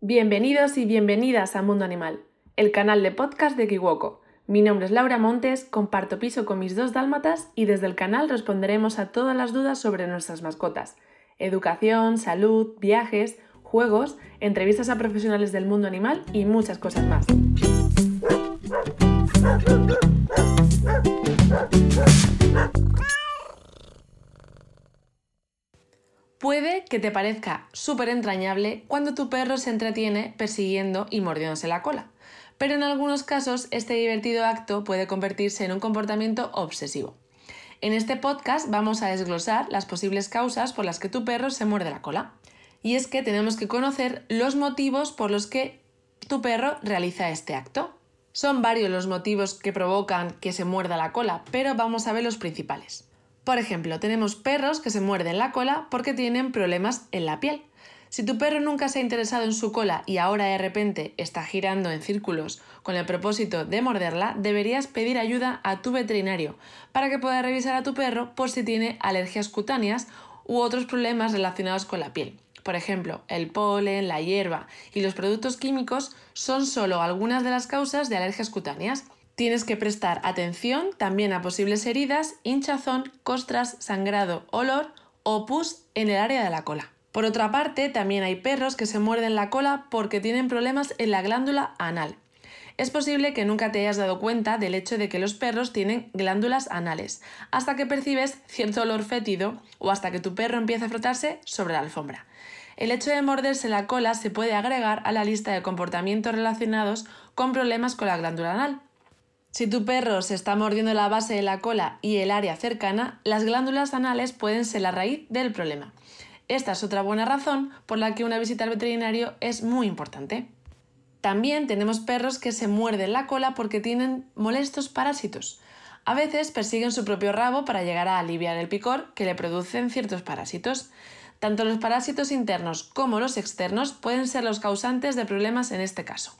Bienvenidos y bienvenidas a Mundo Animal el canal de podcast de Kiwoko. Mi nombre es Laura Montes, comparto piso con mis dos dálmatas y desde el canal responderemos a todas las dudas sobre nuestras mascotas. Educación, salud, viajes, juegos, entrevistas a profesionales del mundo animal y muchas cosas más. Puede que te parezca súper entrañable cuando tu perro se entretiene persiguiendo y mordiéndose la cola pero en algunos casos este divertido acto puede convertirse en un comportamiento obsesivo. En este podcast vamos a desglosar las posibles causas por las que tu perro se muerde la cola. Y es que tenemos que conocer los motivos por los que tu perro realiza este acto. Son varios los motivos que provocan que se muerda la cola, pero vamos a ver los principales. Por ejemplo, tenemos perros que se muerden la cola porque tienen problemas en la piel. Si tu perro nunca se ha interesado en su cola y ahora de repente está girando en círculos con el propósito de morderla, deberías pedir ayuda a tu veterinario para que pueda revisar a tu perro por si tiene alergias cutáneas u otros problemas relacionados con la piel. Por ejemplo, el polen, la hierba y los productos químicos son solo algunas de las causas de alergias cutáneas. Tienes que prestar atención también a posibles heridas, hinchazón, costras, sangrado, olor o pus en el área de la cola. Por otra parte, también hay perros que se muerden la cola porque tienen problemas en la glándula anal. Es posible que nunca te hayas dado cuenta del hecho de que los perros tienen glándulas anales, hasta que percibes cierto olor fétido o hasta que tu perro empieza a frotarse sobre la alfombra. El hecho de morderse la cola se puede agregar a la lista de comportamientos relacionados con problemas con la glándula anal. Si tu perro se está mordiendo la base de la cola y el área cercana, las glándulas anales pueden ser la raíz del problema. Esta es otra buena razón por la que una visita al veterinario es muy importante. También tenemos perros que se muerden la cola porque tienen molestos parásitos. A veces persiguen su propio rabo para llegar a aliviar el picor que le producen ciertos parásitos. Tanto los parásitos internos como los externos pueden ser los causantes de problemas en este caso.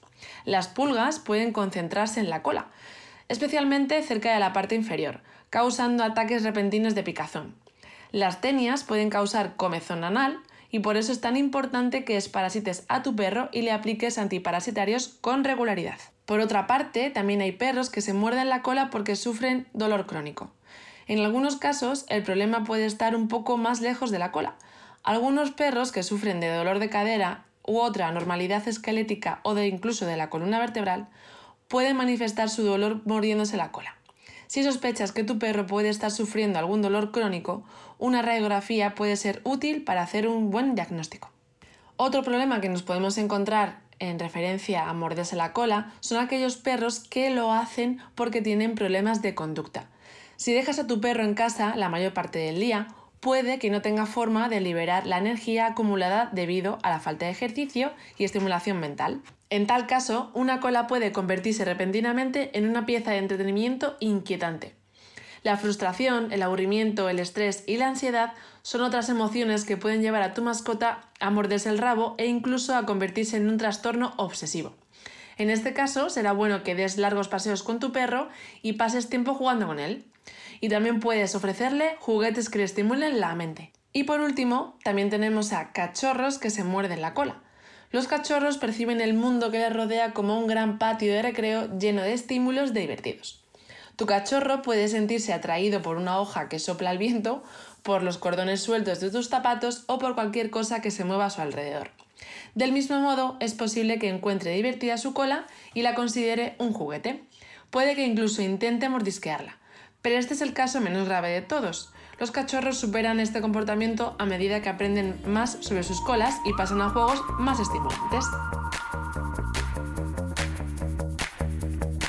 Las pulgas pueden concentrarse en la cola, especialmente cerca de la parte inferior, causando ataques repentinos de picazón. Las tenias pueden causar comezón anal y por eso es tan importante que esparasites a tu perro y le apliques antiparasitarios con regularidad. Por otra parte, también hay perros que se muerden la cola porque sufren dolor crónico. En algunos casos, el problema puede estar un poco más lejos de la cola. Algunos perros que sufren de dolor de cadera u otra anormalidad esquelética o de incluso de la columna vertebral pueden manifestar su dolor mordiéndose la cola. Si sospechas que tu perro puede estar sufriendo algún dolor crónico, una radiografía puede ser útil para hacer un buen diagnóstico. Otro problema que nos podemos encontrar en referencia a morderse la cola son aquellos perros que lo hacen porque tienen problemas de conducta. Si dejas a tu perro en casa la mayor parte del día, puede que no tenga forma de liberar la energía acumulada debido a la falta de ejercicio y estimulación mental. En tal caso, una cola puede convertirse repentinamente en una pieza de entretenimiento inquietante. La frustración, el aburrimiento, el estrés y la ansiedad son otras emociones que pueden llevar a tu mascota a morderse el rabo e incluso a convertirse en un trastorno obsesivo. En este caso, será bueno que des largos paseos con tu perro y pases tiempo jugando con él. Y también puedes ofrecerle juguetes que le estimulen la mente. Y por último, también tenemos a cachorros que se muerden la cola. Los cachorros perciben el mundo que les rodea como un gran patio de recreo lleno de estímulos divertidos. Tu cachorro puede sentirse atraído por una hoja que sopla el viento, por los cordones sueltos de tus zapatos o por cualquier cosa que se mueva a su alrededor. Del mismo modo, es posible que encuentre divertida su cola y la considere un juguete. Puede que incluso intente mordisquearla. Pero este es el caso menos grave de todos. Los cachorros superan este comportamiento a medida que aprenden más sobre sus colas y pasan a juegos más estimulantes.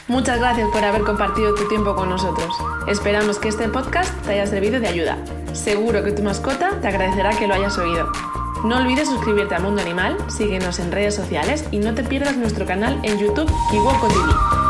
Muchas gracias por haber compartido tu tiempo con nosotros. Esperamos que este podcast te haya servido de ayuda. Seguro que tu mascota te agradecerá que lo hayas oído. No olvides suscribirte a Mundo Animal, síguenos en redes sociales y no te pierdas nuestro canal en YouTube Kiwoko TV.